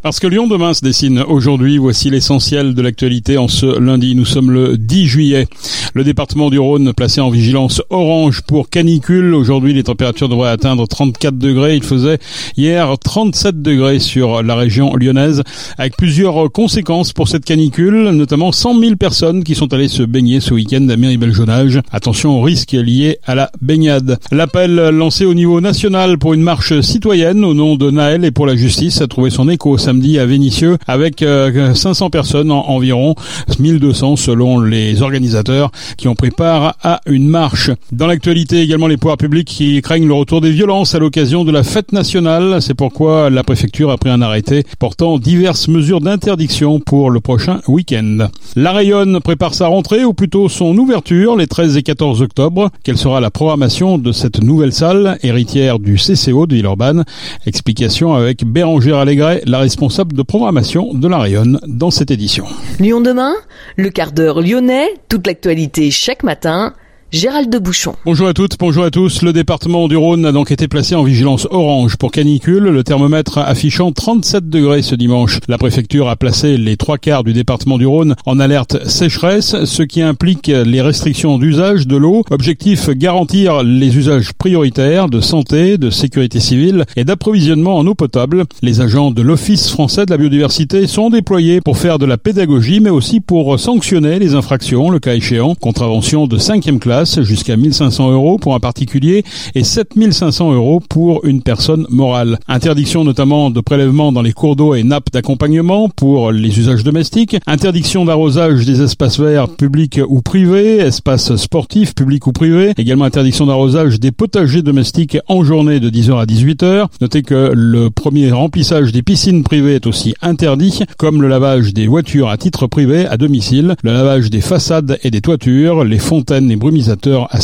Parce que Lyon demain se dessine aujourd'hui, voici l'essentiel de l'actualité en ce lundi. Nous sommes le 10 juillet. Le département du Rhône placé en vigilance orange pour canicule. Aujourd'hui, les températures devraient atteindre 34 degrés. Il faisait hier 37 degrés sur la région lyonnaise avec plusieurs conséquences pour cette canicule, notamment 100 000 personnes qui sont allées se baigner ce week-end à Méribel-Jonage. Attention aux risques liés à la baignade. L'appel lancé au niveau national pour une marche citoyenne au nom de Naël et pour la justice a trouvé son écho samedi à Vénissieux avec 500 euh, personnes environ, 1200 selon les organisateurs qui ont pris part à une marche. Dans l'actualité également les pouvoirs publics qui craignent le retour des violences à l'occasion de la fête nationale. C'est pourquoi la préfecture a pris un arrêté portant diverses mesures d'interdiction pour le prochain week-end. La Rayonne prépare sa rentrée ou plutôt son ouverture les 13 et 14 octobre. Quelle sera la programmation de cette nouvelle salle héritière du CCO de Villeurbanne? Explication avec Bérangère Allégret, la responsable responsable de programmation de la Rayonne dans cette édition. Lyon demain, le quart d'heure lyonnais, toute l'actualité chaque matin Gérald de Bouchon. Bonjour à toutes, bonjour à tous. Le département du Rhône a donc été placé en vigilance orange pour canicule, le thermomètre affichant 37 degrés ce dimanche. La préfecture a placé les trois quarts du département du Rhône en alerte sécheresse, ce qui implique les restrictions d'usage de l'eau. Objectif garantir les usages prioritaires de santé, de sécurité civile et d'approvisionnement en eau potable. Les agents de l'Office français de la biodiversité sont déployés pour faire de la pédagogie, mais aussi pour sanctionner les infractions, le cas échéant. Contravention de cinquième classe jusqu'à 1500 euros pour un particulier et 7500 euros pour une personne morale. Interdiction notamment de prélèvement dans les cours d'eau et nappes d'accompagnement pour les usages domestiques. Interdiction d'arrosage des espaces verts publics ou privés, espaces sportifs publics ou privés. Également interdiction d'arrosage des potagers domestiques en journée de 10h à 18h. Notez que le premier remplissage des piscines privées est aussi interdit, comme le lavage des voitures à titre privé à domicile, le lavage des façades et des toitures, les fontaines et à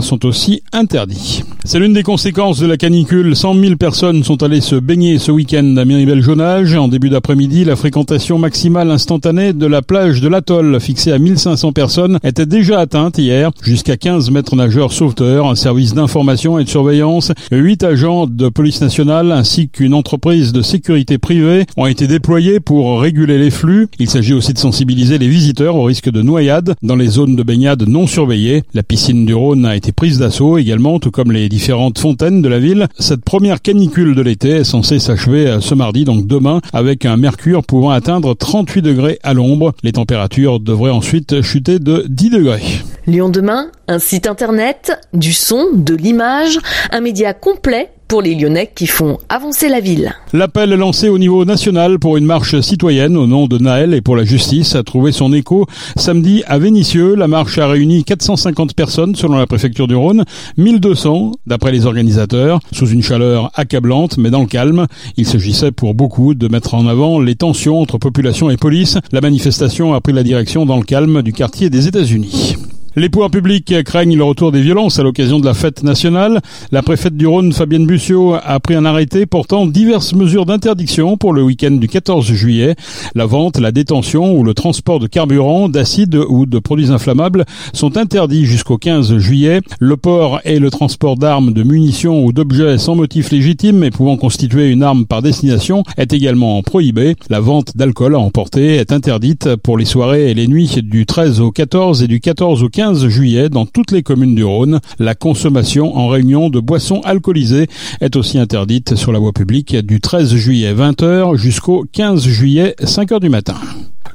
sont aussi interdits. C'est l'une des conséquences de la canicule. 100 000 personnes sont allées se baigner ce week-end à Miribel-Jonage. En début d'après-midi, la fréquentation maximale instantanée de la plage de l'atoll, fixée à 1500 personnes, était déjà atteinte hier. Jusqu'à 15 mètres nageurs sauveteurs, un service d'information et de surveillance, 8 agents de police nationale ainsi qu'une entreprise de sécurité privée ont été déployés pour réguler les flux. Il s'agit aussi de sensibiliser les visiteurs au risque de noyade dans les zones de baignade non surveillées la piscine du Rhône a été prise d'assaut également, tout comme les différentes fontaines de la ville. Cette première canicule de l'été est censée s'achever ce mardi, donc demain, avec un mercure pouvant atteindre 38 degrés à l'ombre. Les températures devraient ensuite chuter de 10 degrés. Lyon demain, un site internet, du son, de l'image, un média complet pour les Lyonnais qui font avancer la ville. L'appel lancé au niveau national pour une marche citoyenne au nom de Naël et pour la justice a trouvé son écho samedi à Vénissieux. La marche a réuni 450 personnes selon la préfecture du Rhône, 1200 d'après les organisateurs, sous une chaleur accablante mais dans le calme. Il s'agissait pour beaucoup de mettre en avant les tensions entre population et police. La manifestation a pris la direction dans le calme du quartier des États-Unis. Les pouvoirs publics craignent le retour des violences à l'occasion de la fête nationale. La préfète du Rhône, Fabienne Bussiot, a pris un arrêté portant diverses mesures d'interdiction pour le week-end du 14 juillet. La vente, la détention ou le transport de carburant, d'acide ou de produits inflammables sont interdits jusqu'au 15 juillet. Le port et le transport d'armes, de munitions ou d'objets sans motif légitime et pouvant constituer une arme par destination est également prohibé. La vente d'alcool à emporter est interdite pour les soirées et les nuits du 13 au 14 et du 14 au 15 15 juillet dans toutes les communes du Rhône. La consommation en réunion de boissons alcoolisées est aussi interdite sur la voie publique du 13 juillet 20h jusqu'au 15 juillet 5h du matin.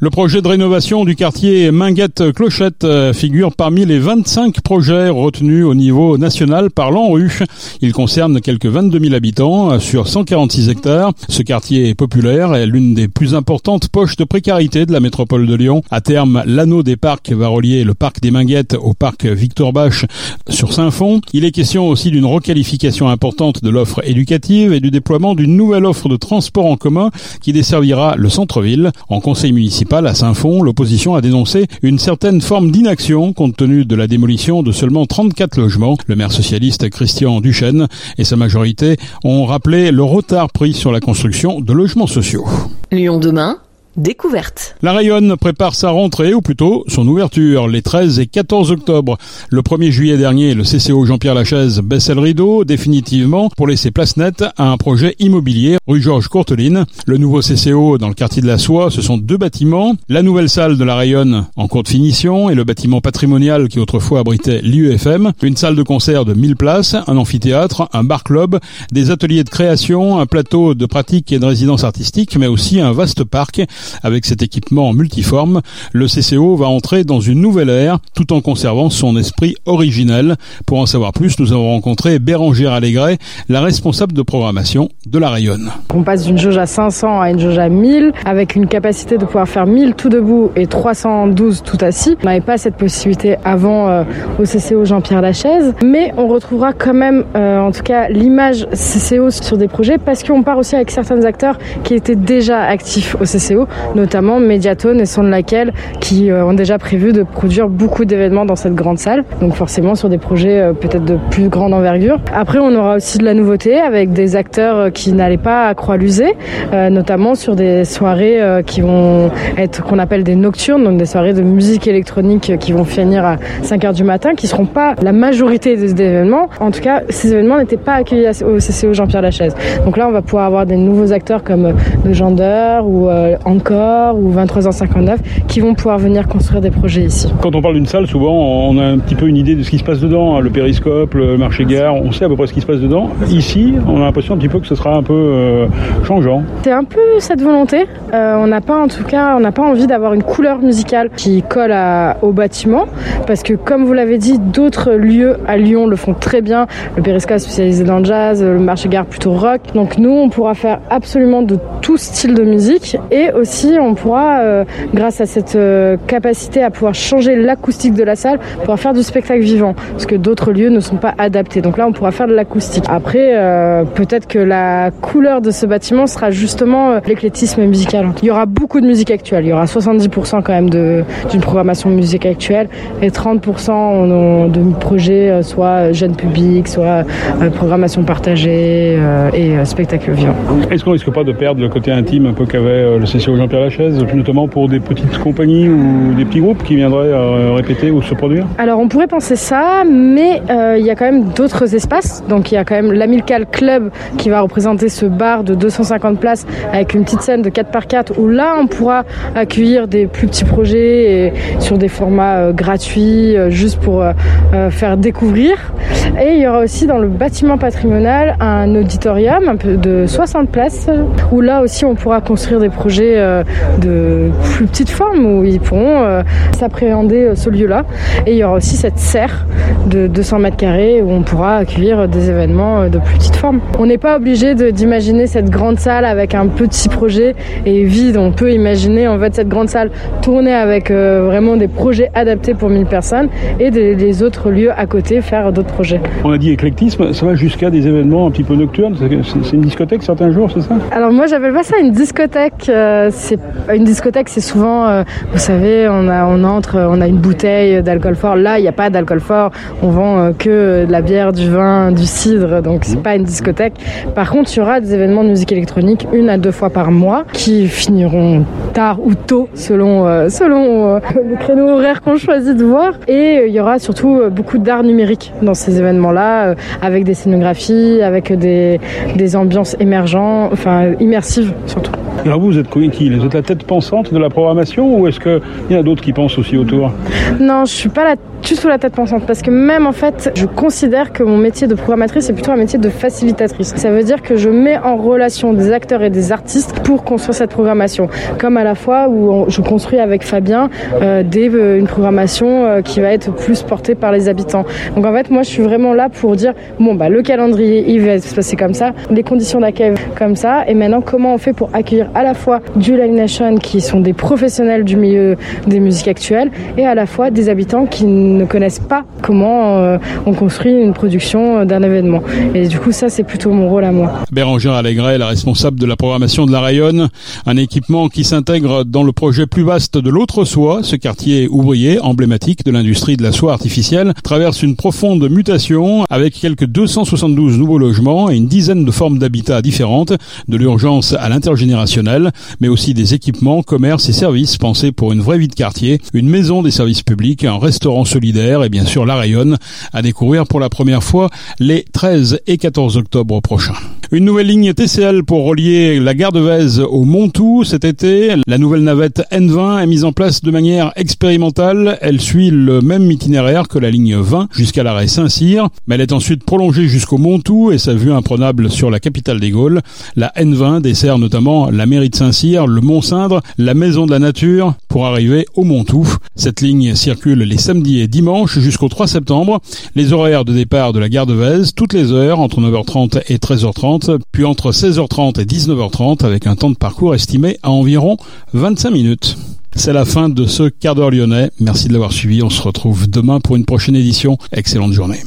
Le projet de rénovation du quartier Minguette-Clochette euh, figure parmi les 25 projets retenus au niveau national par l'ANRU. Il concerne quelques 22 000 habitants euh, sur 146 hectares. Ce quartier est populaire est l'une des plus importantes poches de précarité de la métropole de Lyon. À terme, l'anneau des parcs va relier le parc des Minguettes au parc Victor Bach sur Saint-Fond. Il est question aussi d'une requalification importante de l'offre éducative et du déploiement d'une nouvelle offre de transport en commun qui desservira le centre-ville. En conseil municipal, à Saint-Fond, l'opposition a dénoncé une certaine forme d'inaction compte tenu de la démolition de seulement 34 logements. Le maire socialiste Christian Duchesne et sa majorité ont rappelé le retard pris sur la construction de logements sociaux. Lyon demain découverte. La Rayonne prépare sa rentrée, ou plutôt son ouverture, les 13 et 14 octobre. Le 1er juillet dernier, le CCO Jean-Pierre Lachaise baissait le rideau définitivement pour laisser place nette à un projet immobilier rue Georges Courteline. Le nouveau CCO dans le quartier de la Soie, ce sont deux bâtiments. La nouvelle salle de la Rayonne en cours de finition et le bâtiment patrimonial qui autrefois abritait l'IUFM. Une salle de concert de 1000 places, un amphithéâtre, un bar-club, des ateliers de création, un plateau de pratique et de résidence artistique, mais aussi un vaste parc avec cet équipement multiforme, le CCO va entrer dans une nouvelle ère tout en conservant son esprit originel. Pour en savoir plus, nous avons rencontré Bérangère Allégret, la responsable de programmation de la Rayonne. On passe d'une jauge à 500 à une jauge à 1000 avec une capacité de pouvoir faire 1000 tout debout et 312 tout assis. On n'avait pas cette possibilité avant euh, au CCO Jean-Pierre Lachaise, mais on retrouvera quand même euh, en tout cas l'image CCO sur des projets parce qu'on part aussi avec certains acteurs qui étaient déjà actifs au CCO, notamment Mediatone et Son de laquelle qui euh, ont déjà prévu de produire beaucoup d'événements dans cette grande salle. Donc forcément sur des projets euh, peut-être de plus grande envergure. Après on aura aussi de la nouveauté avec des acteurs euh, qui n'allaient pas à Croix-Lusé, notamment sur des soirées qui vont être qu'on appelle des nocturnes, donc des soirées de musique électronique qui vont finir à 5 heures du matin, qui seront pas la majorité des événements. En tout cas, ces événements n'étaient pas accueillis au CCO Jean-Pierre Lachaise. Donc là, on va pouvoir avoir des nouveaux acteurs comme Le Gender ou Encore ou 23h59 qui vont pouvoir venir construire des projets ici. Quand on parle d'une salle, souvent on a un petit peu une idée de ce qui se passe dedans, hein. le périscope, le marché-gare, on sait à peu près ce qui se passe dedans. Ici, on a l'impression un petit peu que ce sera un peu euh, changeant. C'est un peu cette volonté. Euh, on n'a pas en tout cas, on n'a pas envie d'avoir une couleur musicale qui colle au bâtiment parce que comme vous l'avez dit, d'autres lieux à Lyon le font très bien. Le périscope spécialisé dans le jazz, le marché-gare plutôt rock. Donc nous, on pourra faire absolument de tout style de musique et aussi on pourra, euh, grâce à cette euh, capacité à pouvoir changer l'acoustique de la salle, pouvoir faire du spectacle vivant, parce que d'autres lieux ne sont pas adaptés. Donc là, on pourra faire de l'acoustique. Après, euh, peut-être que la couleur de ce bâtiment sera justement l'éclectisme musical. Il y aura beaucoup de musique actuelle. Il y aura 70% quand même d'une programmation musique actuelle et 30% de projets soit jeune public, soit programmation partagée et spectacle vivant. Est-ce qu'on risque pas de perdre le côté intime un peu qu'avait le CCO Jean-Pierre Lachaise, notamment pour des petites compagnies ou des petits groupes qui viendraient euh, répéter ou se produire? Alors on pourrait penser ça, mais euh, il y a quand même d'autres espaces. Donc il y a quand même l'Amilcal Club qui va représenter ce bar de 250 places avec une petite scène de 4 par 4 où là on pourra accueillir des plus petits projets et sur des formats euh, gratuits juste pour faire découvrir. Et il y aura aussi dans le bâtiment patrimonial un auditorium de 60 places où là aussi on pourra construire des projets de plus petite forme où ils pourront euh, s'appréhender euh, ce lieu-là. Et il y aura aussi cette serre de 200 mètres carrés où on pourra accueillir des événements euh, de plus petite forme. On n'est pas obligé d'imaginer cette grande salle avec un petit projet et vide. On peut imaginer en fait cette grande salle tourner avec vraiment des projets adaptés pour 1000 personnes et des, autres lieux à côté faire d'autres projets. On a dit éclectisme, ça va jusqu'à des événements un petit peu nocturnes. C'est une discothèque certains jours, c'est ça? Alors moi j'appelle pas ça une discothèque. C'est une discothèque, c'est souvent, euh, vous savez, on, a, on entre, on a une bouteille d'alcool fort. Là, il n'y a pas d'alcool fort. On vend euh, que de la bière, du vin, du cidre. Donc, c'est pas une discothèque. Par contre, il y aura des événements de musique électronique une à deux fois par mois qui finiront tard ou tôt selon, euh, selon le créneau horaire qu'on choisit de voir. Et il y aura surtout beaucoup d'art numérique dans ces événements-là, avec des scénographies, avec des, des ambiances émergentes, enfin immersives surtout. Alors vous, vous êtes qui Vous êtes la tête pensante de la programmation ou est-ce qu'il y en a d'autres qui pensent aussi autour? Non, je suis pas la juste sous la tête pensante parce que même en fait, je considère que mon métier de programmatrice est plutôt un métier de facilitatrice. Ça veut dire que je mets en relation des acteurs et des artistes pour construire cette programmation. Comme à la fois où je construis avec Fabien euh, des, euh, une programmation euh, qui va être plus portée par les habitants. Donc en fait, moi, je suis vraiment là pour dire bon bah le calendrier il va se passer comme ça, les conditions d'accueil comme ça, et maintenant comment on fait pour accueillir à la fois du Live Nation qui sont des professionnels du milieu des musiques actuelles et à la fois des habitants qui ne connaissent pas comment on construit une production d'un événement. Et du coup, ça, c'est plutôt mon rôle à moi. Bérangère Allégret, la responsable de la programmation de la Rayonne, un équipement qui s'intègre dans le projet plus vaste de l'autre soie, ce quartier ouvrier emblématique de l'industrie de la soie artificielle, traverse une profonde mutation avec quelques 272 nouveaux logements et une dizaine de formes d'habitat différentes, de l'urgence à l'intergénérationnel, mais aussi des équipements, commerces et services pensés pour une vraie vie de quartier, une maison des services publics, un restaurant et bien sûr la Rayonne à découvrir pour la première fois les 13 et 14 octobre prochains. Une nouvelle ligne TCL pour relier la gare de Vèze au Montou cet été. La nouvelle navette N20 est mise en place de manière expérimentale. Elle suit le même itinéraire que la ligne 20 jusqu'à l'arrêt Saint-Cyr, mais elle est ensuite prolongée jusqu'au Montou et sa vue imprenable sur la capitale des Gaules. La N20 dessert notamment la mairie de Saint-Cyr, le Mont-Cindre, la Maison de la Nature pour arriver au Montou. Cette ligne circule les samedis et dimanches jusqu'au 3 septembre. Les horaires de départ de la gare de Vèze, toutes les heures entre 9h30 et 13h30 puis entre 16h30 et 19h30 avec un temps de parcours estimé à environ 25 minutes. C'est la fin de ce quart d'heure lyonnais. Merci de l'avoir suivi. On se retrouve demain pour une prochaine édition. Excellente journée.